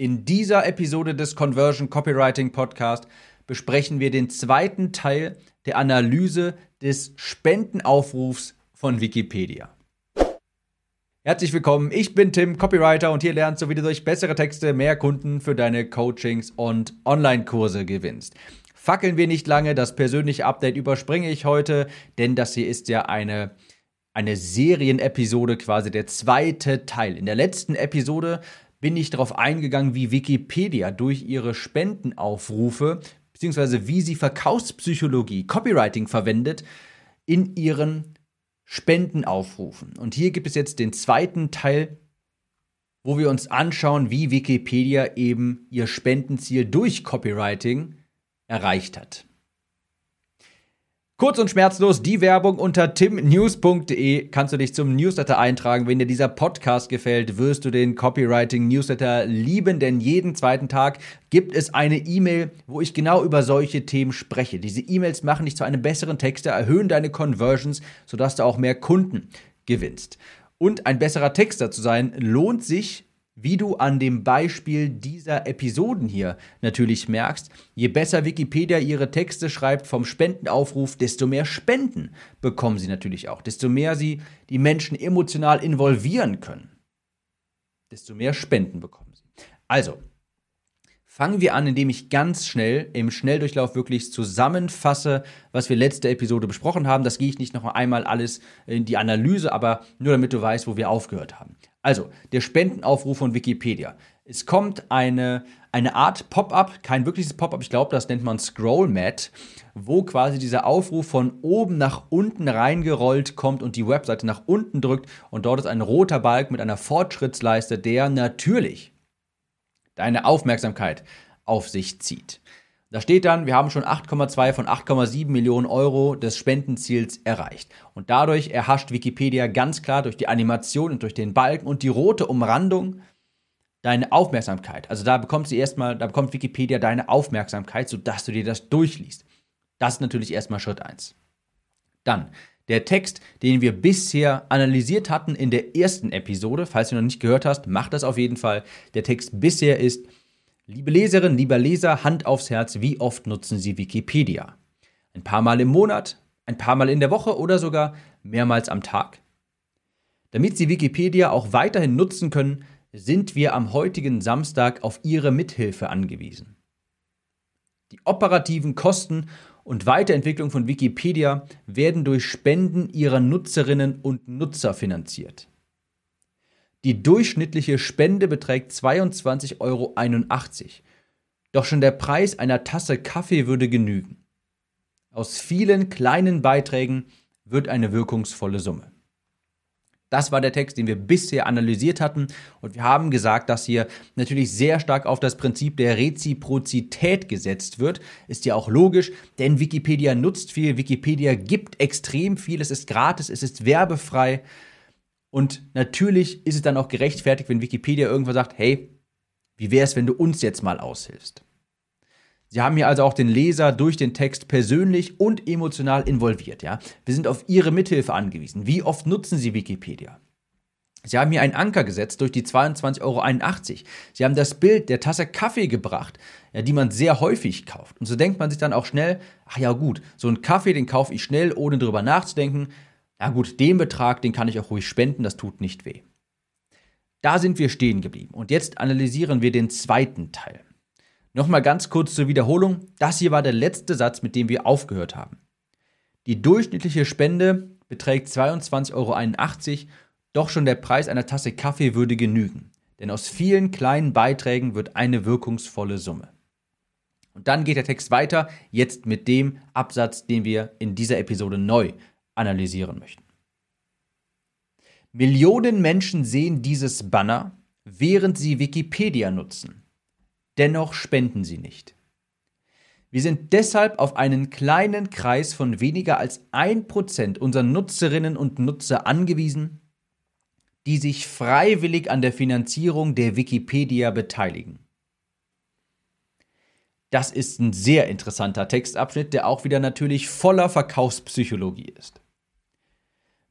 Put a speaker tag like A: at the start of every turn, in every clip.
A: In dieser Episode des Conversion Copywriting Podcast besprechen wir den zweiten Teil der Analyse des Spendenaufrufs von Wikipedia. Herzlich willkommen, ich bin Tim, Copywriter und hier lernst du, wie du durch bessere Texte mehr Kunden für deine Coachings und Online-Kurse gewinnst. Fackeln wir nicht lange, das persönliche Update überspringe ich heute, denn das hier ist ja eine eine Serienepisode, quasi der zweite Teil. In der letzten Episode bin ich darauf eingegangen, wie Wikipedia durch ihre Spendenaufrufe beziehungsweise wie sie Verkaufspsychologie, Copywriting verwendet in ihren Spendenaufrufen. Und hier gibt es jetzt den zweiten Teil, wo wir uns anschauen, wie Wikipedia eben ihr Spendenziel durch Copywriting erreicht hat. Kurz und schmerzlos die Werbung unter timnews.de kannst du dich zum Newsletter eintragen. Wenn dir dieser Podcast gefällt, wirst du den Copywriting Newsletter lieben, denn jeden zweiten Tag gibt es eine E-Mail, wo ich genau über solche Themen spreche. Diese E-Mails machen dich zu einem besseren Texter, erhöhen deine Conversions, sodass du auch mehr Kunden gewinnst. Und ein besserer Texter zu sein, lohnt sich wie du an dem Beispiel dieser Episoden hier natürlich merkst, je besser Wikipedia ihre Texte schreibt vom Spendenaufruf, desto mehr Spenden bekommen sie natürlich auch, desto mehr sie die Menschen emotional involvieren können, desto mehr Spenden bekommen sie. Also, fangen wir an, indem ich ganz schnell im Schnelldurchlauf wirklich zusammenfasse, was wir letzte Episode besprochen haben. Das gehe ich nicht noch einmal alles in die Analyse, aber nur damit du weißt, wo wir aufgehört haben. Also, der Spendenaufruf von Wikipedia. Es kommt eine, eine Art Pop-up, kein wirkliches Pop-up, ich glaube, das nennt man Scroll-Mat, wo quasi dieser Aufruf von oben nach unten reingerollt kommt und die Webseite nach unten drückt und dort ist ein roter Balk mit einer Fortschrittsleiste, der natürlich deine Aufmerksamkeit auf sich zieht. Da steht dann, wir haben schon 8,2 von 8,7 Millionen Euro des Spendenziels erreicht. Und dadurch erhascht Wikipedia ganz klar durch die Animation und durch den Balken und die rote Umrandung deine Aufmerksamkeit. Also da bekommt sie erstmal, da bekommt Wikipedia deine Aufmerksamkeit, sodass du dir das durchliest. Das ist natürlich erstmal Schritt 1. Dann der Text, den wir bisher analysiert hatten in der ersten Episode. Falls du noch nicht gehört hast, mach das auf jeden Fall. Der Text bisher ist Liebe Leserin, lieber Leser, Hand aufs Herz, wie oft nutzen Sie Wikipedia? Ein paar Mal im Monat, ein paar Mal in der Woche oder sogar mehrmals am Tag? Damit Sie Wikipedia auch weiterhin nutzen können, sind wir am heutigen Samstag auf Ihre Mithilfe angewiesen. Die operativen Kosten und Weiterentwicklung von Wikipedia werden durch Spenden Ihrer Nutzerinnen und Nutzer finanziert. Die durchschnittliche Spende beträgt 22,81 Euro. Doch schon der Preis einer Tasse Kaffee würde genügen. Aus vielen kleinen Beiträgen wird eine wirkungsvolle Summe. Das war der Text, den wir bisher analysiert hatten. Und wir haben gesagt, dass hier natürlich sehr stark auf das Prinzip der Reziprozität gesetzt wird. Ist ja auch logisch, denn Wikipedia nutzt viel, Wikipedia gibt extrem viel, es ist gratis, es ist werbefrei. Und natürlich ist es dann auch gerechtfertigt, wenn Wikipedia irgendwann sagt, hey, wie wäre es, wenn du uns jetzt mal aushilfst? Sie haben hier also auch den Leser durch den Text persönlich und emotional involviert, ja. Wir sind auf Ihre Mithilfe angewiesen. Wie oft nutzen Sie Wikipedia? Sie haben hier einen Anker gesetzt durch die 22,81 Euro. Sie haben das Bild der Tasse Kaffee gebracht, ja, die man sehr häufig kauft. Und so denkt man sich dann auch schnell, ach ja gut, so einen Kaffee, den kaufe ich schnell, ohne drüber nachzudenken ja gut, den Betrag, den kann ich auch ruhig spenden, das tut nicht weh. Da sind wir stehen geblieben. Und jetzt analysieren wir den zweiten Teil. Nochmal ganz kurz zur Wiederholung. Das hier war der letzte Satz, mit dem wir aufgehört haben. Die durchschnittliche Spende beträgt 22,81 Euro, doch schon der Preis einer Tasse Kaffee würde genügen. Denn aus vielen kleinen Beiträgen wird eine wirkungsvolle Summe. Und dann geht der Text weiter, jetzt mit dem Absatz, den wir in dieser Episode neu analysieren möchten. Millionen Menschen sehen dieses Banner, während sie Wikipedia nutzen. Dennoch spenden sie nicht. Wir sind deshalb auf einen kleinen Kreis von weniger als 1% unserer Nutzerinnen und Nutzer angewiesen, die sich freiwillig an der Finanzierung der Wikipedia beteiligen. Das ist ein sehr interessanter Textabschnitt, der auch wieder natürlich voller Verkaufspsychologie ist.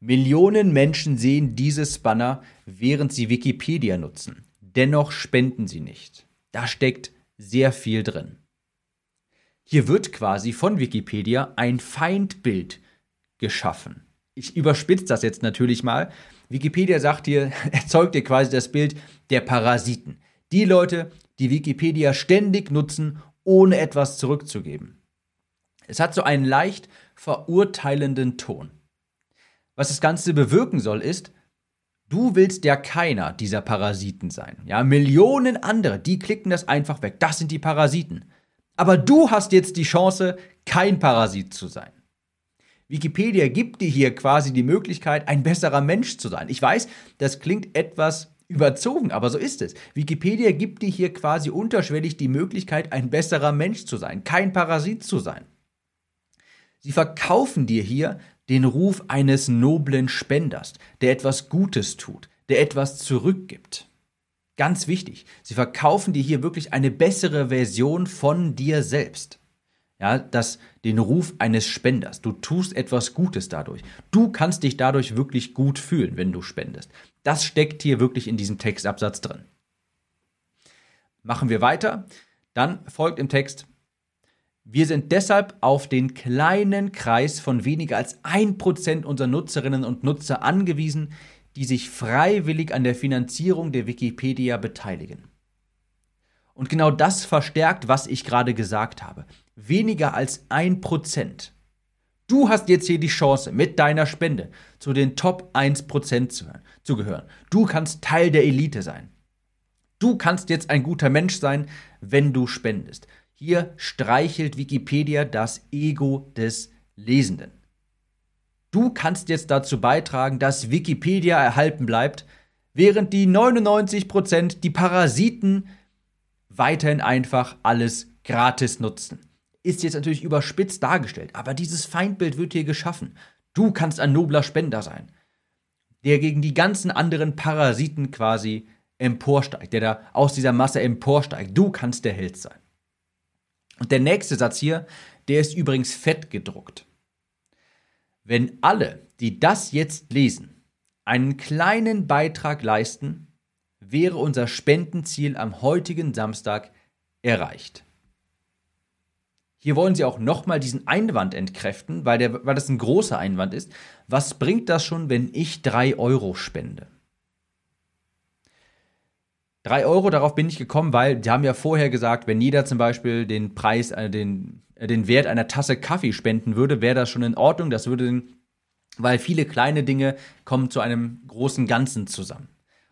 A: Millionen Menschen sehen dieses Banner, während sie Wikipedia nutzen. Dennoch spenden sie nicht. Da steckt sehr viel drin. Hier wird quasi von Wikipedia ein Feindbild geschaffen. Ich überspitze das jetzt natürlich mal. Wikipedia sagt dir, erzeugt dir quasi das Bild der Parasiten. Die Leute, die Wikipedia ständig nutzen, ohne etwas zurückzugeben. Es hat so einen leicht verurteilenden Ton. Was das Ganze bewirken soll, ist, du willst ja keiner dieser Parasiten sein. Ja, Millionen andere, die klicken das einfach weg. Das sind die Parasiten. Aber du hast jetzt die Chance, kein Parasit zu sein. Wikipedia gibt dir hier quasi die Möglichkeit, ein besserer Mensch zu sein. Ich weiß, das klingt etwas überzogen, aber so ist es. Wikipedia gibt dir hier quasi unterschwellig die Möglichkeit, ein besserer Mensch zu sein, kein Parasit zu sein. Sie verkaufen dir hier den Ruf eines noblen Spenders, der etwas Gutes tut, der etwas zurückgibt. Ganz wichtig, sie verkaufen dir hier wirklich eine bessere Version von dir selbst. Ja, das, den Ruf eines Spenders. Du tust etwas Gutes dadurch. Du kannst dich dadurch wirklich gut fühlen, wenn du spendest. Das steckt hier wirklich in diesem Textabsatz drin. Machen wir weiter. Dann folgt im Text, wir sind deshalb auf den kleinen Kreis von weniger als 1% unserer Nutzerinnen und Nutzer angewiesen, die sich freiwillig an der Finanzierung der Wikipedia beteiligen. Und genau das verstärkt, was ich gerade gesagt habe. Weniger als ein Prozent. Du hast jetzt hier die Chance, mit deiner Spende zu den Top 1% zu, zu gehören. Du kannst Teil der Elite sein. Du kannst jetzt ein guter Mensch sein, wenn du spendest. Hier streichelt Wikipedia das Ego des Lesenden. Du kannst jetzt dazu beitragen, dass Wikipedia erhalten bleibt, während die 99% die Parasiten weiterhin einfach alles gratis nutzen. Ist jetzt natürlich überspitzt dargestellt, aber dieses Feindbild wird hier geschaffen. Du kannst ein nobler Spender sein, der gegen die ganzen anderen Parasiten quasi emporsteigt, der da aus dieser Masse emporsteigt. Du kannst der Held sein. Und der nächste Satz hier, der ist übrigens fett gedruckt. Wenn alle, die das jetzt lesen, einen kleinen Beitrag leisten, wäre unser Spendenziel am heutigen Samstag erreicht. Hier wollen sie auch nochmal diesen Einwand entkräften, weil, der, weil das ein großer Einwand ist. Was bringt das schon, wenn ich drei Euro spende? Drei Euro, darauf bin ich gekommen, weil sie haben ja vorher gesagt, wenn jeder zum Beispiel den Preis, äh, den äh, den Wert einer Tasse Kaffee spenden würde, wäre das schon in Ordnung. Das würde, weil viele kleine Dinge kommen zu einem großen Ganzen zusammen.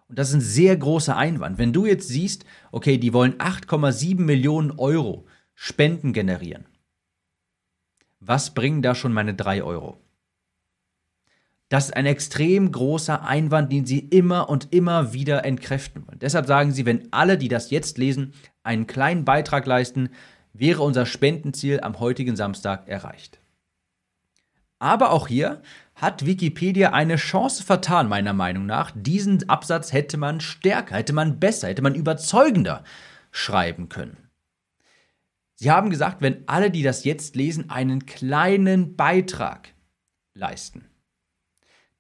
A: Und das ist ein sehr großer Einwand. Wenn du jetzt siehst, okay, die wollen 8,7 Millionen Euro Spenden generieren. Was bringen da schon meine 3 Euro? Das ist ein extrem großer Einwand, den sie immer und immer wieder entkräften wollen. Deshalb sagen sie, wenn alle, die das jetzt lesen, einen kleinen Beitrag leisten, wäre unser Spendenziel am heutigen Samstag erreicht. Aber auch hier hat Wikipedia eine Chance vertan, meiner Meinung nach. Diesen Absatz hätte man stärker, hätte man besser, hätte man überzeugender schreiben können. Sie haben gesagt, wenn alle, die das jetzt lesen, einen kleinen Beitrag leisten.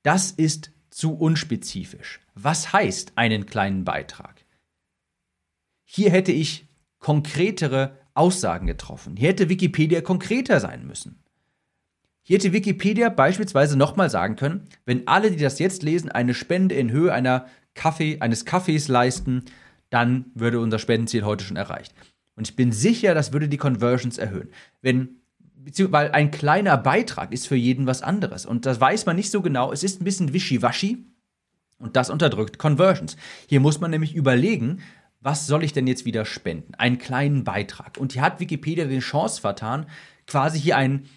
A: Das ist zu unspezifisch. Was heißt einen kleinen Beitrag? Hier hätte ich konkretere Aussagen getroffen. Hier hätte Wikipedia konkreter sein müssen. Hier hätte Wikipedia beispielsweise nochmal sagen können, wenn alle, die das jetzt lesen, eine Spende in Höhe einer Kaffee, eines Kaffees leisten, dann würde unser Spendenziel heute schon erreicht. Und ich bin sicher, das würde die Conversions erhöhen. Wenn, weil ein kleiner Beitrag ist für jeden was anderes. Und das weiß man nicht so genau. Es ist ein bisschen wischiwaschi. Und das unterdrückt Conversions. Hier muss man nämlich überlegen, was soll ich denn jetzt wieder spenden? Einen kleinen Beitrag. Und hier hat Wikipedia die Chance vertan, quasi hier einen,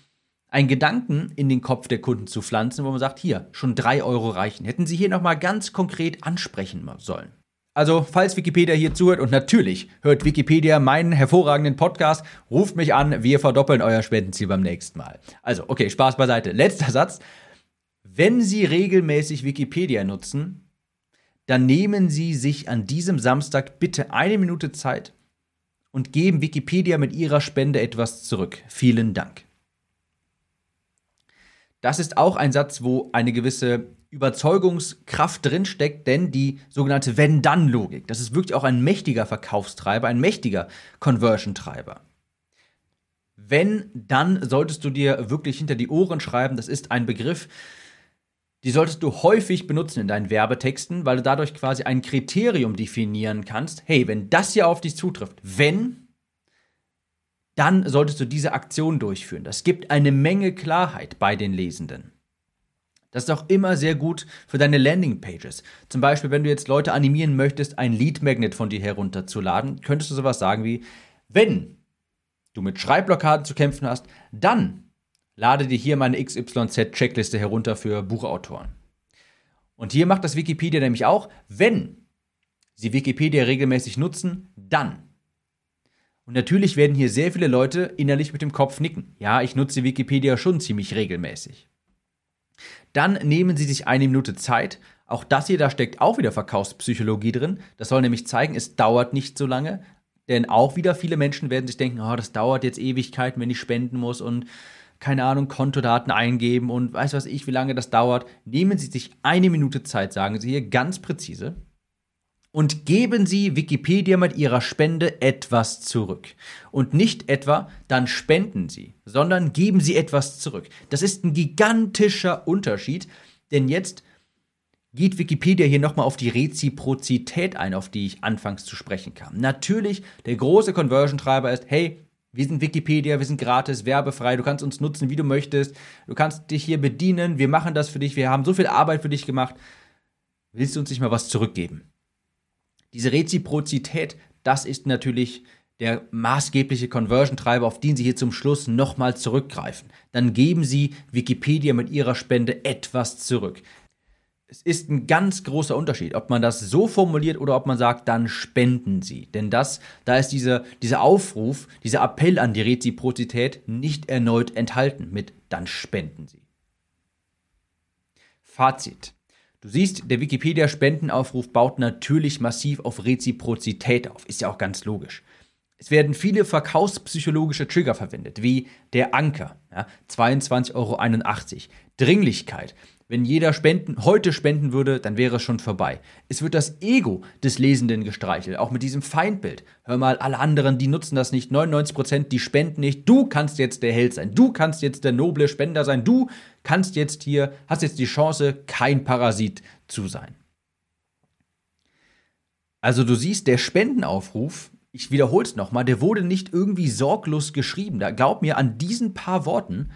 A: einen Gedanken in den Kopf der Kunden zu pflanzen, wo man sagt, hier, schon drei Euro reichen. Hätten sie hier nochmal ganz konkret ansprechen sollen. Also, falls Wikipedia hier zuhört, und natürlich hört Wikipedia meinen hervorragenden Podcast, ruft mich an, wir verdoppeln euer Spendenziel beim nächsten Mal. Also, okay, Spaß beiseite. Letzter Satz. Wenn Sie regelmäßig Wikipedia nutzen, dann nehmen Sie sich an diesem Samstag bitte eine Minute Zeit und geben Wikipedia mit Ihrer Spende etwas zurück. Vielen Dank. Das ist auch ein Satz, wo eine gewisse Überzeugungskraft drinsteckt, denn die sogenannte Wenn-Dann-Logik, das ist wirklich auch ein mächtiger Verkaufstreiber, ein mächtiger Conversion-Treiber. Wenn, dann solltest du dir wirklich hinter die Ohren schreiben, das ist ein Begriff, die solltest du häufig benutzen in deinen Werbetexten, weil du dadurch quasi ein Kriterium definieren kannst. Hey, wenn das hier auf dich zutrifft, wenn, dann solltest du diese Aktion durchführen. Das gibt eine Menge Klarheit bei den Lesenden. Das ist auch immer sehr gut für deine Landingpages. Zum Beispiel, wenn du jetzt Leute animieren möchtest, ein Lead Magnet von dir herunterzuladen, könntest du sowas sagen wie, wenn du mit Schreibblockaden zu kämpfen hast, dann lade dir hier meine XYZ-Checkliste herunter für Buchautoren. Und hier macht das Wikipedia nämlich auch, wenn Sie Wikipedia regelmäßig nutzen, dann. Und natürlich werden hier sehr viele Leute innerlich mit dem Kopf nicken. Ja, ich nutze Wikipedia schon ziemlich regelmäßig. Dann nehmen Sie sich eine Minute Zeit. Auch das hier, da steckt auch wieder Verkaufspsychologie drin. Das soll nämlich zeigen, es dauert nicht so lange. Denn auch wieder viele Menschen werden sich denken, oh, das dauert jetzt Ewigkeiten, wenn ich spenden muss und keine Ahnung, Kontodaten eingeben und weiß was ich, wie lange das dauert. Nehmen Sie sich eine Minute Zeit, sagen Sie hier ganz präzise. Und geben Sie Wikipedia mit Ihrer Spende etwas zurück. Und nicht etwa, dann spenden Sie, sondern geben Sie etwas zurück. Das ist ein gigantischer Unterschied, denn jetzt geht Wikipedia hier nochmal auf die Reziprozität ein, auf die ich anfangs zu sprechen kam. Natürlich, der große Conversion-Treiber ist, hey, wir sind Wikipedia, wir sind gratis, werbefrei, du kannst uns nutzen, wie du möchtest, du kannst dich hier bedienen, wir machen das für dich, wir haben so viel Arbeit für dich gemacht. Willst du uns nicht mal was zurückgeben? Diese Reziprozität, das ist natürlich der maßgebliche Conversion-Treiber, auf den Sie hier zum Schluss nochmal zurückgreifen. Dann geben Sie Wikipedia mit Ihrer Spende etwas zurück es ist ein ganz großer Unterschied, ob man das so formuliert oder ob man sagt, dann spenden Sie. Denn das, da ist dieser, dieser Aufruf, dieser Appell an die Reziprozität nicht erneut enthalten mit dann spenden Sie. Fazit. Du siehst, der Wikipedia-Spendenaufruf baut natürlich massiv auf Reziprozität auf. Ist ja auch ganz logisch. Es werden viele verkaufspsychologische Trigger verwendet, wie der Anker, ja, 22,81 Euro. Dringlichkeit, wenn jeder spenden, heute spenden würde, dann wäre es schon vorbei. Es wird das Ego des Lesenden gestreichelt, auch mit diesem Feindbild. Hör mal, alle anderen, die nutzen das nicht, 99%, die spenden nicht. Du kannst jetzt der Held sein, du kannst jetzt der noble Spender sein, du kannst jetzt hier, hast jetzt die Chance, kein Parasit zu sein. Also du siehst, der Spendenaufruf, ich wiederhole es nochmal, der wurde nicht irgendwie sorglos geschrieben. Da glaub mir, an diesen paar Worten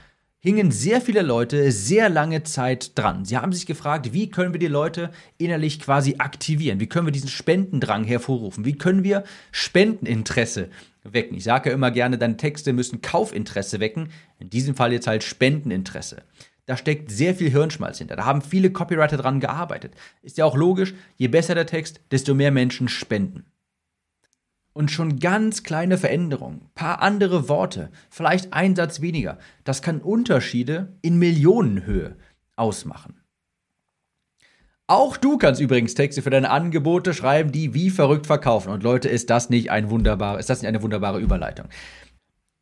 A: hingen sehr viele Leute sehr lange Zeit dran. Sie haben sich gefragt, wie können wir die Leute innerlich quasi aktivieren? Wie können wir diesen Spendendrang hervorrufen? Wie können wir Spendeninteresse wecken? Ich sage ja immer gerne, deine Texte müssen Kaufinteresse wecken. In diesem Fall jetzt halt Spendeninteresse. Da steckt sehr viel Hirnschmalz hinter. Da haben viele Copywriter dran gearbeitet. Ist ja auch logisch, je besser der Text, desto mehr Menschen spenden und schon ganz kleine Veränderungen, paar andere Worte, vielleicht ein Satz weniger, das kann Unterschiede in Millionenhöhe ausmachen. Auch du kannst übrigens Texte für deine Angebote schreiben, die wie verrückt verkaufen. Und Leute, ist das nicht ein wunderbar, ist das nicht eine wunderbare Überleitung?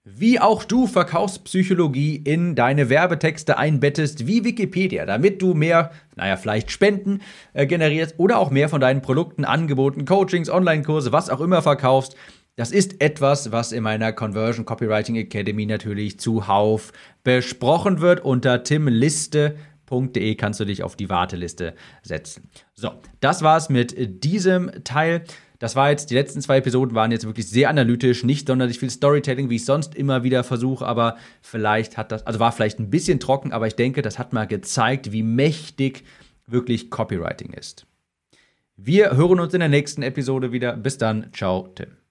A: Wie auch du Verkaufspsychologie in deine Werbetexte einbettest, wie Wikipedia, damit du mehr, naja, vielleicht Spenden äh, generierst oder auch mehr von deinen Produkten, Angeboten, Coachings, Online-Kurse, was auch immer verkaufst. Das ist etwas, was in meiner Conversion Copywriting Academy natürlich zuhauf besprochen wird. Unter timliste.de kannst du dich auf die Warteliste setzen. So, das war's mit diesem Teil. Das war jetzt, die letzten zwei Episoden waren jetzt wirklich sehr analytisch, nicht sonderlich viel Storytelling, wie ich sonst immer wieder versuche, aber vielleicht hat das, also war vielleicht ein bisschen trocken, aber ich denke, das hat mal gezeigt, wie mächtig wirklich Copywriting ist. Wir hören uns in der nächsten Episode wieder. Bis dann. Ciao, Tim.